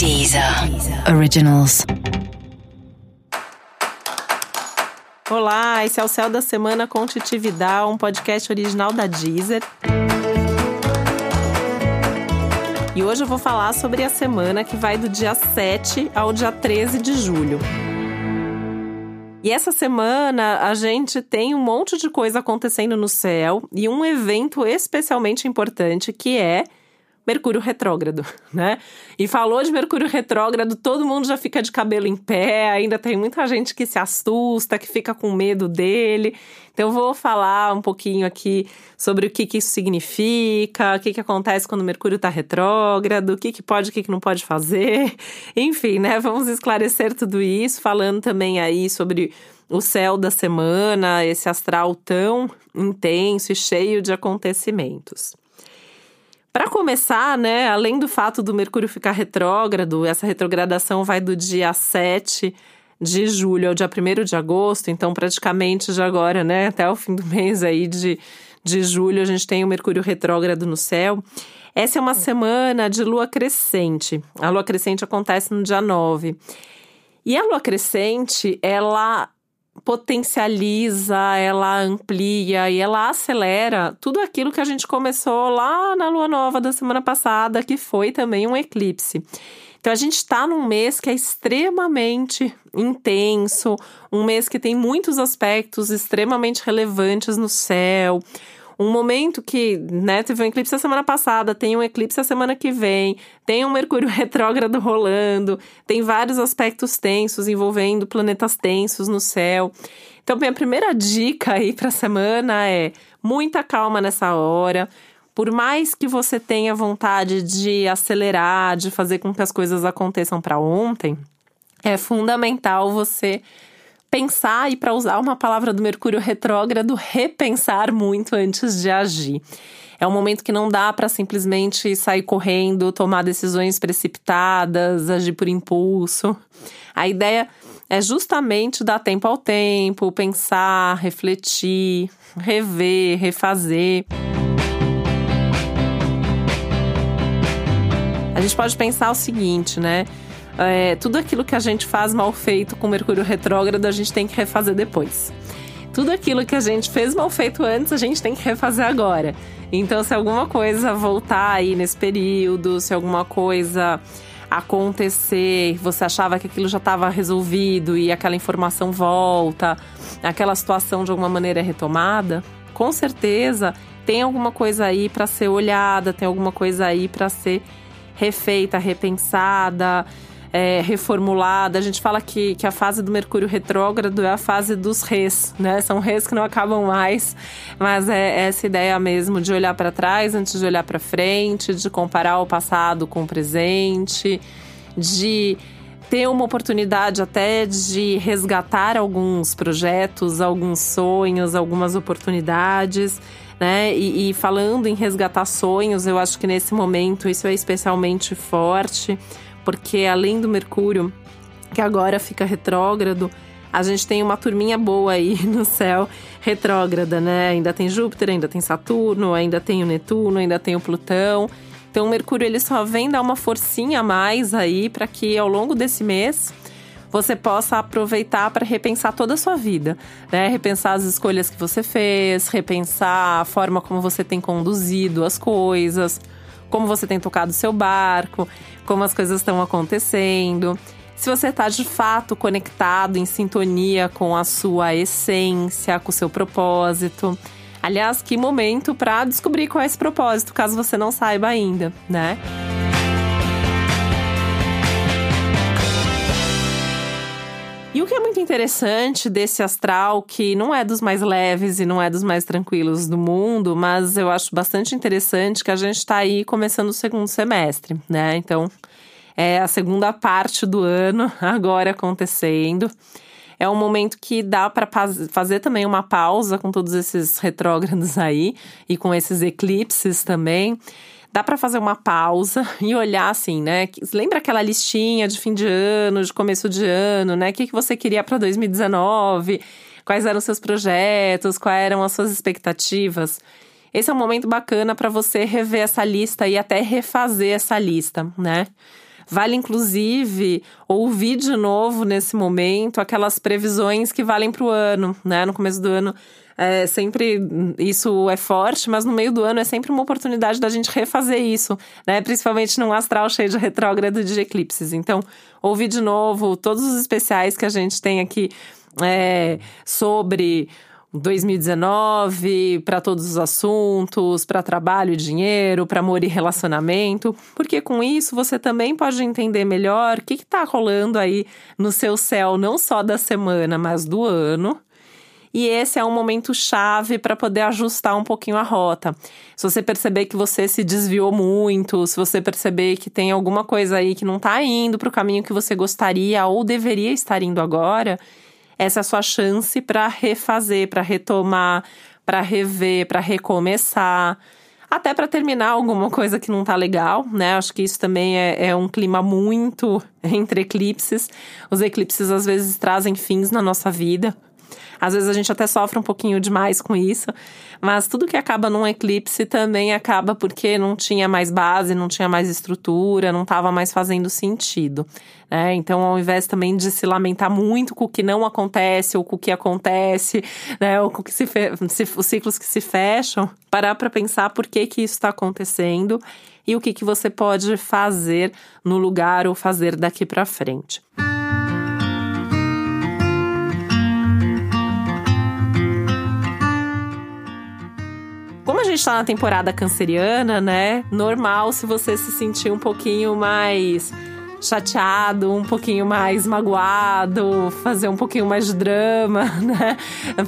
Deezer Originals. Olá, esse é o Céu da Semana com um podcast original da Deezer. E hoje eu vou falar sobre a semana que vai do dia 7 ao dia 13 de julho. E essa semana a gente tem um monte de coisa acontecendo no céu e um evento especialmente importante que é Mercúrio retrógrado, né? E falou de Mercúrio retrógrado, todo mundo já fica de cabelo em pé, ainda tem muita gente que se assusta, que fica com medo dele. Então eu vou falar um pouquinho aqui sobre o que, que isso significa, o que, que acontece quando Mercúrio está retrógrado, o que, que pode, o que, que não pode fazer. Enfim, né? Vamos esclarecer tudo isso, falando também aí sobre o céu da semana, esse astral tão intenso e cheio de acontecimentos. Para começar, né, além do fato do Mercúrio ficar retrógrado, essa retrogradação vai do dia 7 de julho ao dia 1 de agosto, então praticamente de agora, né, até o fim do mês aí de, de julho, a gente tem o Mercúrio retrógrado no céu. Essa é uma semana de lua crescente. A lua crescente acontece no dia 9. E a lua crescente, ela potencializa, ela amplia e ela acelera tudo aquilo que a gente começou lá na lua nova da semana passada, que foi também um eclipse. Então a gente está num mês que é extremamente intenso, um mês que tem muitos aspectos extremamente relevantes no céu, um momento que, né, teve um eclipse a semana passada, tem um eclipse a semana que vem, tem um Mercúrio retrógrado rolando, tem vários aspectos tensos envolvendo planetas tensos no céu. Então, minha primeira dica aí para a semana é muita calma nessa hora. Por mais que você tenha vontade de acelerar, de fazer com que as coisas aconteçam para ontem, é fundamental você pensar e para usar uma palavra do Mercúrio retrógrado, repensar muito antes de agir. É um momento que não dá para simplesmente sair correndo, tomar decisões precipitadas, agir por impulso. A ideia é justamente dar tempo ao tempo, pensar, refletir, rever, refazer. A gente pode pensar o seguinte, né? É, tudo aquilo que a gente faz mal feito com Mercúrio retrógrado, a gente tem que refazer depois. Tudo aquilo que a gente fez mal feito antes, a gente tem que refazer agora. Então, se alguma coisa voltar aí nesse período, se alguma coisa acontecer, você achava que aquilo já estava resolvido e aquela informação volta, aquela situação de alguma maneira é retomada, com certeza tem alguma coisa aí para ser olhada, tem alguma coisa aí para ser refeita, repensada é, reformulada. A gente fala que, que a fase do Mercúrio retrógrado é a fase dos res, né? São res que não acabam mais, mas é essa ideia mesmo de olhar para trás antes de olhar para frente, de comparar o passado com o presente, de ter uma oportunidade até de resgatar alguns projetos, alguns sonhos, algumas oportunidades. Né? E, e falando em resgatar sonhos, eu acho que nesse momento isso é especialmente forte, porque além do Mercúrio, que agora fica retrógrado, a gente tem uma turminha boa aí no céu retrógrada, né? Ainda tem Júpiter, ainda tem Saturno, ainda tem o Netuno, ainda tem o Plutão. Então o Mercúrio ele só vem dar uma forcinha a mais aí para que ao longo desse mês você possa aproveitar para repensar toda a sua vida, né? Repensar as escolhas que você fez, repensar a forma como você tem conduzido as coisas, como você tem tocado o seu barco, como as coisas estão acontecendo. Se você está de fato conectado, em sintonia com a sua essência, com o seu propósito. Aliás, que momento para descobrir qual é esse propósito, caso você não saiba ainda, né? Que é muito interessante desse astral, que não é dos mais leves e não é dos mais tranquilos do mundo, mas eu acho bastante interessante que a gente está aí começando o segundo semestre, né? Então, é a segunda parte do ano agora acontecendo. É um momento que dá para fazer também uma pausa com todos esses retrógrados aí e com esses eclipses também dá para fazer uma pausa e olhar assim, né? Lembra aquela listinha de fim de ano, de começo de ano, né? O que, que você queria para 2019? Quais eram seus projetos? Quais eram as suas expectativas? Esse é um momento bacana para você rever essa lista e até refazer essa lista, né? Vale, inclusive, ouvir de novo nesse momento aquelas previsões que valem para o ano, né? No começo do ano é sempre isso é forte, mas no meio do ano é sempre uma oportunidade da gente refazer isso, né? Principalmente num astral cheio de retrógrado de eclipses. Então, ouvir de novo todos os especiais que a gente tem aqui é, sobre 2019 para todos os assuntos, para trabalho e dinheiro, para amor e relacionamento, porque com isso você também pode entender melhor o que está rolando aí no seu céu, não só da semana, mas do ano. E esse é um momento chave para poder ajustar um pouquinho a rota. Se você perceber que você se desviou muito, se você perceber que tem alguma coisa aí que não está indo para o caminho que você gostaria ou deveria estar indo agora, essa é a sua chance para refazer, para retomar, para rever, para recomeçar até para terminar alguma coisa que não tá legal, né? Acho que isso também é, é, um clima muito entre eclipses. Os eclipses às vezes trazem fins na nossa vida. Às vezes a gente até sofre um pouquinho demais com isso, mas tudo que acaba num eclipse também acaba porque não tinha mais base, não tinha mais estrutura, não estava mais fazendo sentido. Né? Então, ao invés também de se lamentar muito com o que não acontece ou com o que acontece, né? ou com que se, se os ciclos que se fecham, parar para pensar por que, que isso está acontecendo e o que, que você pode fazer no lugar ou fazer daqui para frente. A gente tá na temporada canceriana, né? Normal se você se sentir um pouquinho mais chateado, um pouquinho mais magoado, fazer um pouquinho mais de drama, né?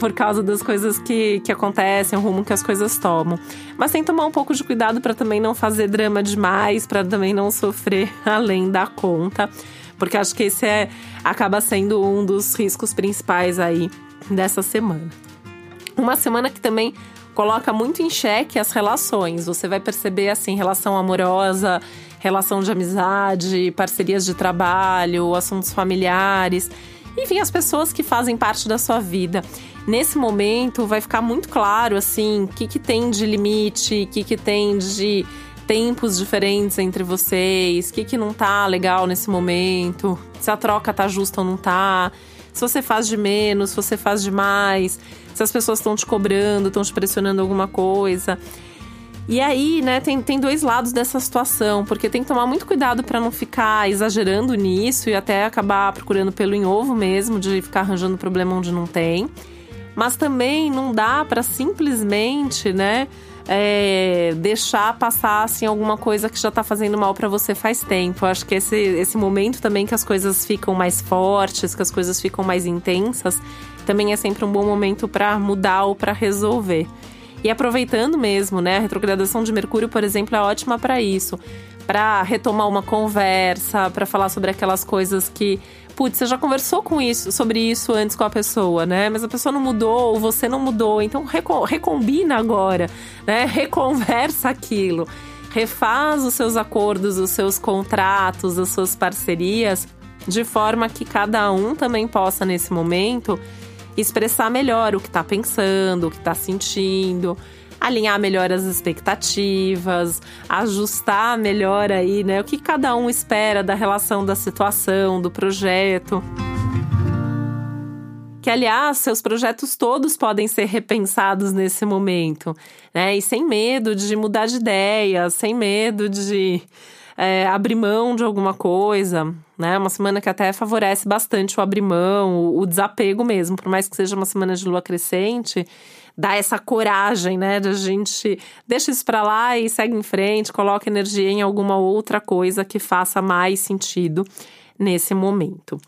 Por causa das coisas que, que acontecem, o rumo que as coisas tomam. Mas tem que tomar um pouco de cuidado para também não fazer drama demais, para também não sofrer além da conta. Porque acho que esse é, acaba sendo um dos riscos principais aí dessa semana. Uma semana que também coloca muito em xeque as relações. Você vai perceber, assim, relação amorosa, relação de amizade, parcerias de trabalho, assuntos familiares. Enfim, as pessoas que fazem parte da sua vida. Nesse momento, vai ficar muito claro, assim, o que, que tem de limite, o que, que tem de tempos diferentes entre vocês, o que, que não tá legal nesse momento, se a troca tá justa ou não tá, se você faz de menos, se você faz de mais se as pessoas estão te cobrando, estão te pressionando alguma coisa. E aí, né, tem, tem dois lados dessa situação, porque tem que tomar muito cuidado para não ficar exagerando nisso e até acabar procurando pelo em ovo mesmo, de ficar arranjando problema onde não tem. Mas também não dá para simplesmente, né, é, deixar passar assim alguma coisa que já tá fazendo mal para você faz tempo. Eu acho que esse, esse momento também que as coisas ficam mais fortes, que as coisas ficam mais intensas, também é sempre um bom momento para mudar ou para resolver. E aproveitando mesmo, né? A retrogradação de Mercúrio, por exemplo, é ótima para isso. Para retomar uma conversa, para falar sobre aquelas coisas que, putz, você já conversou com isso, sobre isso antes com a pessoa, né? Mas a pessoa não mudou, ou você não mudou, então recombina agora, né? Reconversa aquilo. Refaz os seus acordos, os seus contratos, as suas parcerias, de forma que cada um também possa, nesse momento, expressar melhor o que está pensando, o que está sentindo, alinhar melhor as expectativas, ajustar melhor aí, né, o que cada um espera da relação da situação, do projeto. Que, aliás, seus projetos todos podem ser repensados nesse momento, né? E sem medo de mudar de ideia, sem medo de é, abrir mão de alguma coisa, né? Uma semana que até favorece bastante o abrir mão, o, desapego mesmo, por mais que seja uma semana de lua crescente, dá essa coragem, né? Da gente deixa isso para lá e segue em frente, coloca energia em alguma outra coisa que faça mais sentido nesse momento.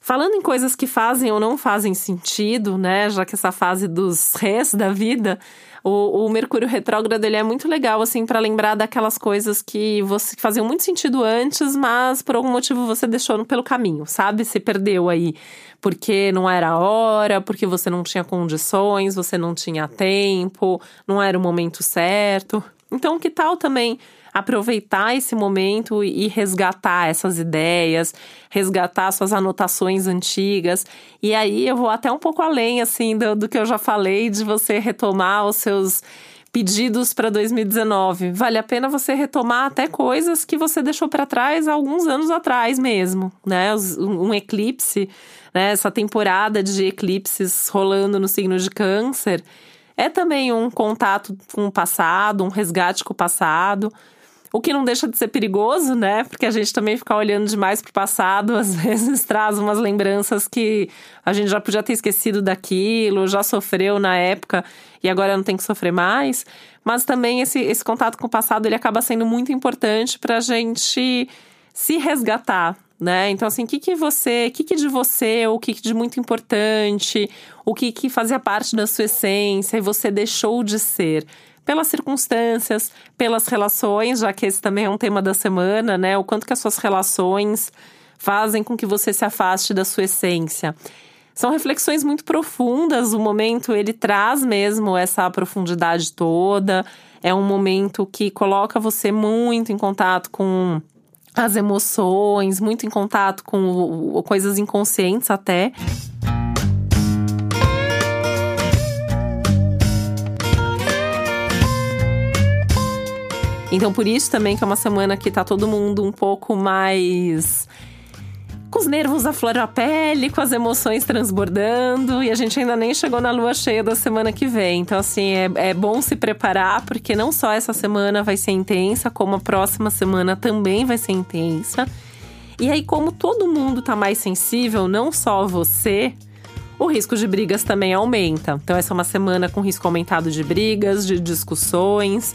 Falando em coisas que fazem ou não fazem sentido, né? Já que essa fase dos res da vida, o, o Mercúrio retrógrado ele é muito legal, assim, para lembrar daquelas coisas que você que faziam muito sentido antes, mas por algum motivo você deixou pelo caminho, sabe? Se perdeu aí porque não era a hora, porque você não tinha condições, você não tinha tempo, não era o momento certo. Então, que tal também aproveitar esse momento e resgatar essas ideias, resgatar suas anotações antigas. E aí eu vou até um pouco além, assim, do, do que eu já falei, de você retomar os seus pedidos para 2019. Vale a pena você retomar até coisas que você deixou para trás alguns anos atrás mesmo, né? Um eclipse, né? Essa temporada de eclipses rolando no signo de Câncer é também um contato com o passado, um resgate com o passado. O que não deixa de ser perigoso, né? Porque a gente também ficar olhando demais para o passado, às vezes traz umas lembranças que a gente já podia ter esquecido daquilo, já sofreu na época e agora não tem que sofrer mais. Mas também esse, esse contato com o passado ele acaba sendo muito importante para a gente se resgatar, né? Então, assim, o que, que você, o que, que de você, o que, que de muito importante, o que, que fazia parte da sua essência e você deixou de ser pelas circunstâncias, pelas relações, já que esse também é um tema da semana, né? O quanto que as suas relações fazem com que você se afaste da sua essência. São reflexões muito profundas, o momento ele traz mesmo essa profundidade toda. É um momento que coloca você muito em contato com as emoções, muito em contato com coisas inconscientes até. Então, por isso também que é uma semana que tá todo mundo um pouco mais com os nervos à flor da pele, com as emoções transbordando, e a gente ainda nem chegou na lua cheia da semana que vem. Então, assim, é, é bom se preparar, porque não só essa semana vai ser intensa, como a próxima semana também vai ser intensa. E aí, como todo mundo tá mais sensível, não só você, o risco de brigas também aumenta. Então, essa é uma semana com risco aumentado de brigas, de discussões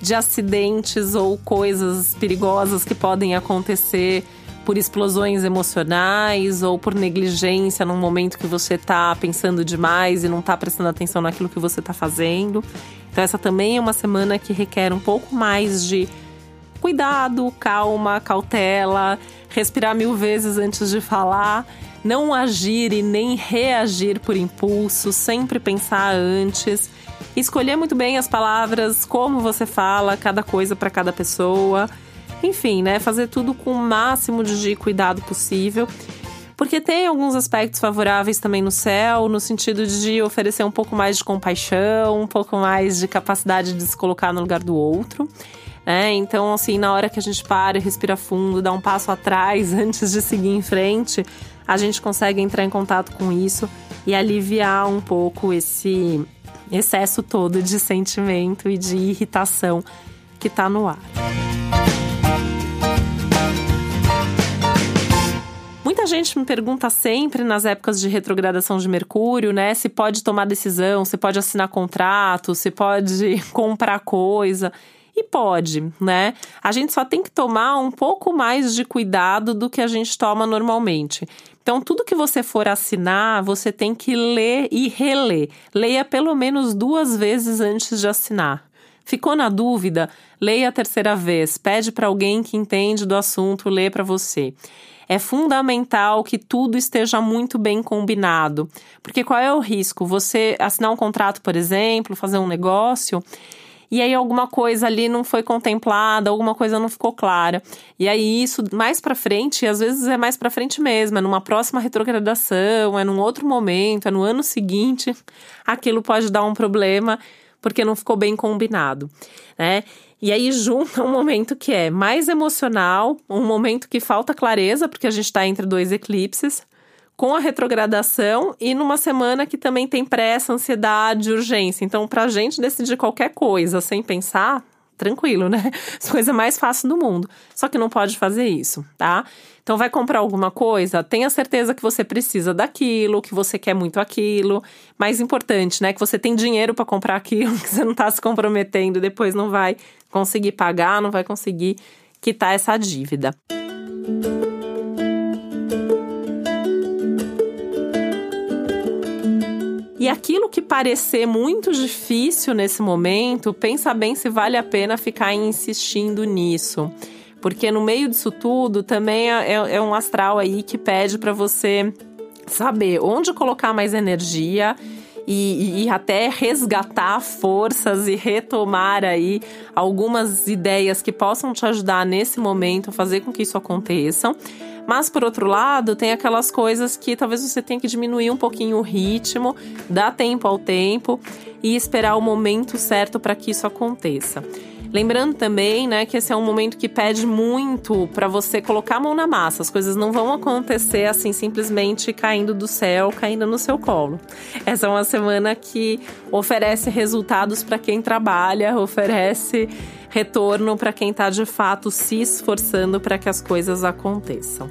de acidentes ou coisas perigosas que podem acontecer por explosões emocionais ou por negligência num momento que você está pensando demais e não está prestando atenção naquilo que você está fazendo. Então, essa também é uma semana que requer um pouco mais de cuidado, calma, cautela, respirar mil vezes antes de falar, não agir e nem reagir por impulso, sempre pensar antes escolher muito bem as palavras, como você fala, cada coisa para cada pessoa. Enfim, né? Fazer tudo com o máximo de cuidado possível. Porque tem alguns aspectos favoráveis também no céu, no sentido de oferecer um pouco mais de compaixão, um pouco mais de capacidade de se colocar no lugar do outro. Né? Então, assim, na hora que a gente para e respira fundo, dá um passo atrás antes de seguir em frente, a gente consegue entrar em contato com isso e aliviar um pouco esse excesso todo de sentimento e de irritação que está no ar. Gente me pergunta sempre nas épocas de retrogradação de Mercúrio, né, se pode tomar decisão, se pode assinar contrato, se pode comprar coisa. E pode, né? A gente só tem que tomar um pouco mais de cuidado do que a gente toma normalmente. Então, tudo que você for assinar, você tem que ler e reler. Leia pelo menos duas vezes antes de assinar. Ficou na dúvida? Leia a terceira vez. Pede para alguém que entende do assunto ler para você. É fundamental que tudo esteja muito bem combinado. Porque qual é o risco? Você assinar um contrato, por exemplo, fazer um negócio e aí alguma coisa ali não foi contemplada, alguma coisa não ficou clara. E aí isso mais para frente, às vezes é mais para frente mesmo, é numa próxima retrogradação, é num outro momento, é no ano seguinte, aquilo pode dar um problema porque não ficou bem combinado, né? E aí junta um momento que é mais emocional, um momento que falta clareza, porque a gente está entre dois eclipses, com a retrogradação e numa semana que também tem pressa, ansiedade, urgência. Então, para a gente decidir qualquer coisa sem pensar, tranquilo, né? A coisa mais fácil do mundo. Só que não pode fazer isso, tá? Então, vai comprar alguma coisa, tenha certeza que você precisa daquilo, que você quer muito aquilo. Mais importante, né? Que você tem dinheiro para comprar aquilo, que você não está se comprometendo, depois não vai conseguir pagar, não vai conseguir quitar essa dívida. Música E aquilo que parecer muito difícil nesse momento, pensa bem se vale a pena ficar insistindo nisso. Porque no meio disso tudo também é, é, é um astral aí que pede para você saber onde colocar mais energia e, e até resgatar forças e retomar aí algumas ideias que possam te ajudar nesse momento fazer com que isso aconteça. Mas por outro lado, tem aquelas coisas que talvez você tenha que diminuir um pouquinho o ritmo, dar tempo ao tempo e esperar o momento certo para que isso aconteça. Lembrando também, né, que esse é um momento que pede muito para você colocar a mão na massa. As coisas não vão acontecer assim simplesmente caindo do céu, caindo no seu colo. Essa é uma semana que oferece resultados para quem trabalha, oferece retorno para quem está de fato se esforçando para que as coisas aconteçam.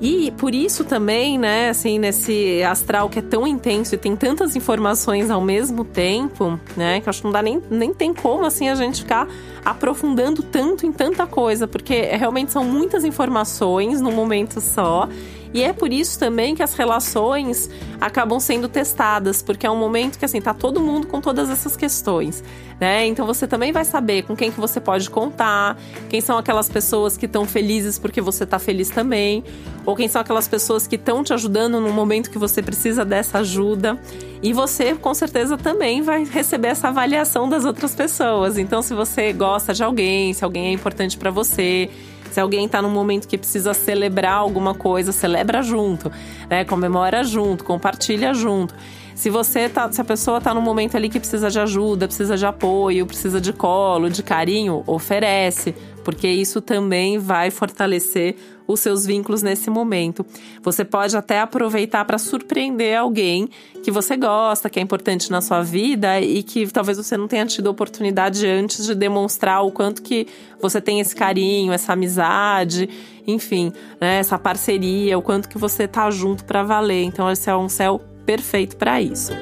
E por isso também, né, assim, nesse astral que é tão intenso e tem tantas informações ao mesmo tempo, né, que acho que não dá nem, nem tem como, assim, a gente ficar aprofundando tanto em tanta coisa, porque realmente são muitas informações num momento só. E é por isso também que as relações acabam sendo testadas, porque é um momento que assim tá todo mundo com todas essas questões, né? Então você também vai saber com quem que você pode contar, quem são aquelas pessoas que estão felizes porque você tá feliz também, ou quem são aquelas pessoas que estão te ajudando no momento que você precisa dessa ajuda. E você com certeza também vai receber essa avaliação das outras pessoas. Então se você gosta de alguém, se alguém é importante para você, se alguém está num momento que precisa celebrar alguma coisa, celebra junto, né? Comemora junto, compartilha junto. Se você tá, se a pessoa está num momento ali que precisa de ajuda, precisa de apoio, precisa de colo, de carinho, oferece porque isso também vai fortalecer os seus vínculos nesse momento. Você pode até aproveitar para surpreender alguém que você gosta, que é importante na sua vida e que talvez você não tenha tido oportunidade antes de demonstrar o quanto que você tem esse carinho, essa amizade, enfim, né, essa parceria, o quanto que você tá junto para valer. Então esse é um céu perfeito para isso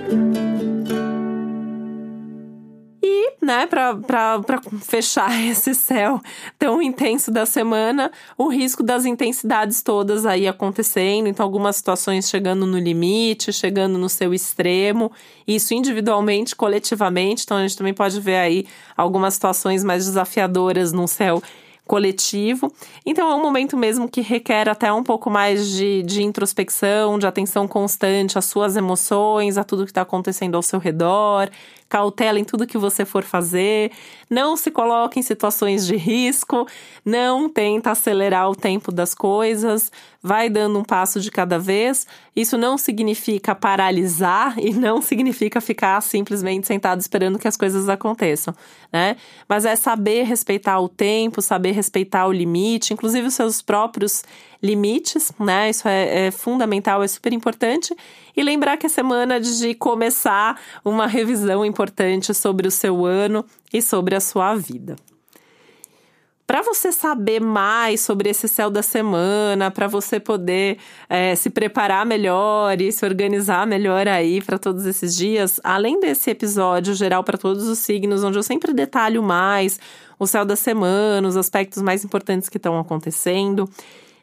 né, para fechar esse céu tão intenso da semana, o risco das intensidades todas aí acontecendo, então algumas situações chegando no limite, chegando no seu extremo, isso individualmente, coletivamente, então a gente também pode ver aí algumas situações mais desafiadoras no céu coletivo. Então é um momento mesmo que requer até um pouco mais de, de introspecção, de atenção constante às suas emoções, a tudo que está acontecendo ao seu redor, cautela em tudo que você for fazer, não se coloque em situações de risco, não tenta acelerar o tempo das coisas, vai dando um passo de cada vez. Isso não significa paralisar e não significa ficar simplesmente sentado esperando que as coisas aconteçam, né? Mas é saber respeitar o tempo, saber respeitar o limite, inclusive os seus próprios limites, né? Isso é, é, fundamental, é super importante. E lembrar que é semana de começar uma revisão importante sobre o seu ano e sobre a sua vida. Para você saber mais sobre esse céu da semana, para você poder é, se preparar melhor e se organizar melhor aí para todos esses dias, além desse episódio geral para todos os signos, onde eu sempre detalho mais o céu da semana, os aspectos mais importantes que estão acontecendo.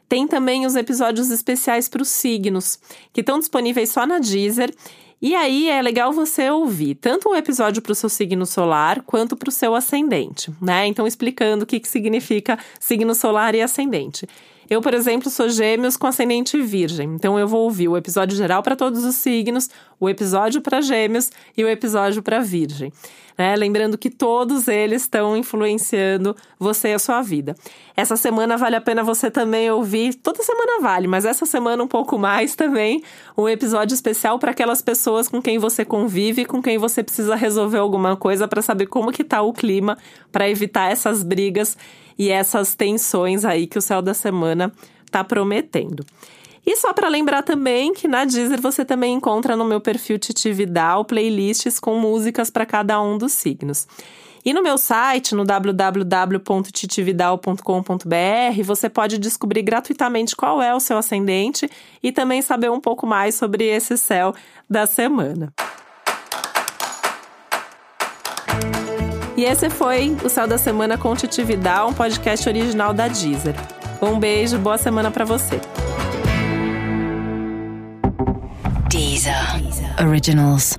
Tem também os episódios especiais para os signos, que estão disponíveis só na Deezer. E aí é legal você ouvir tanto o episódio para o seu signo solar quanto para o seu ascendente, né? Então, explicando o que, que significa signo solar e ascendente. Eu, por exemplo, sou gêmeos com ascendente virgem, então eu vou ouvir o episódio geral para todos os signos, o episódio para gêmeos e o episódio para virgem. Né? Lembrando que todos eles estão influenciando você e a sua vida. Essa semana vale a pena você também ouvir, toda semana vale, mas essa semana um pouco mais também, um episódio especial para aquelas pessoas com quem você convive, com quem você precisa resolver alguma coisa para saber como que tá o clima, para evitar essas brigas e essas tensões aí que o céu da semana tá prometendo. E só para lembrar também que na Deezer você também encontra no meu perfil Titi Vidal playlists com músicas para cada um dos signos. E no meu site, no www.titividal.com.br, você pode descobrir gratuitamente qual é o seu ascendente e também saber um pouco mais sobre esse céu da semana. E esse foi o Céu da Semana com Titi um podcast original da Deezer. Um beijo, boa semana para você. Deezer. Deezer. Originals.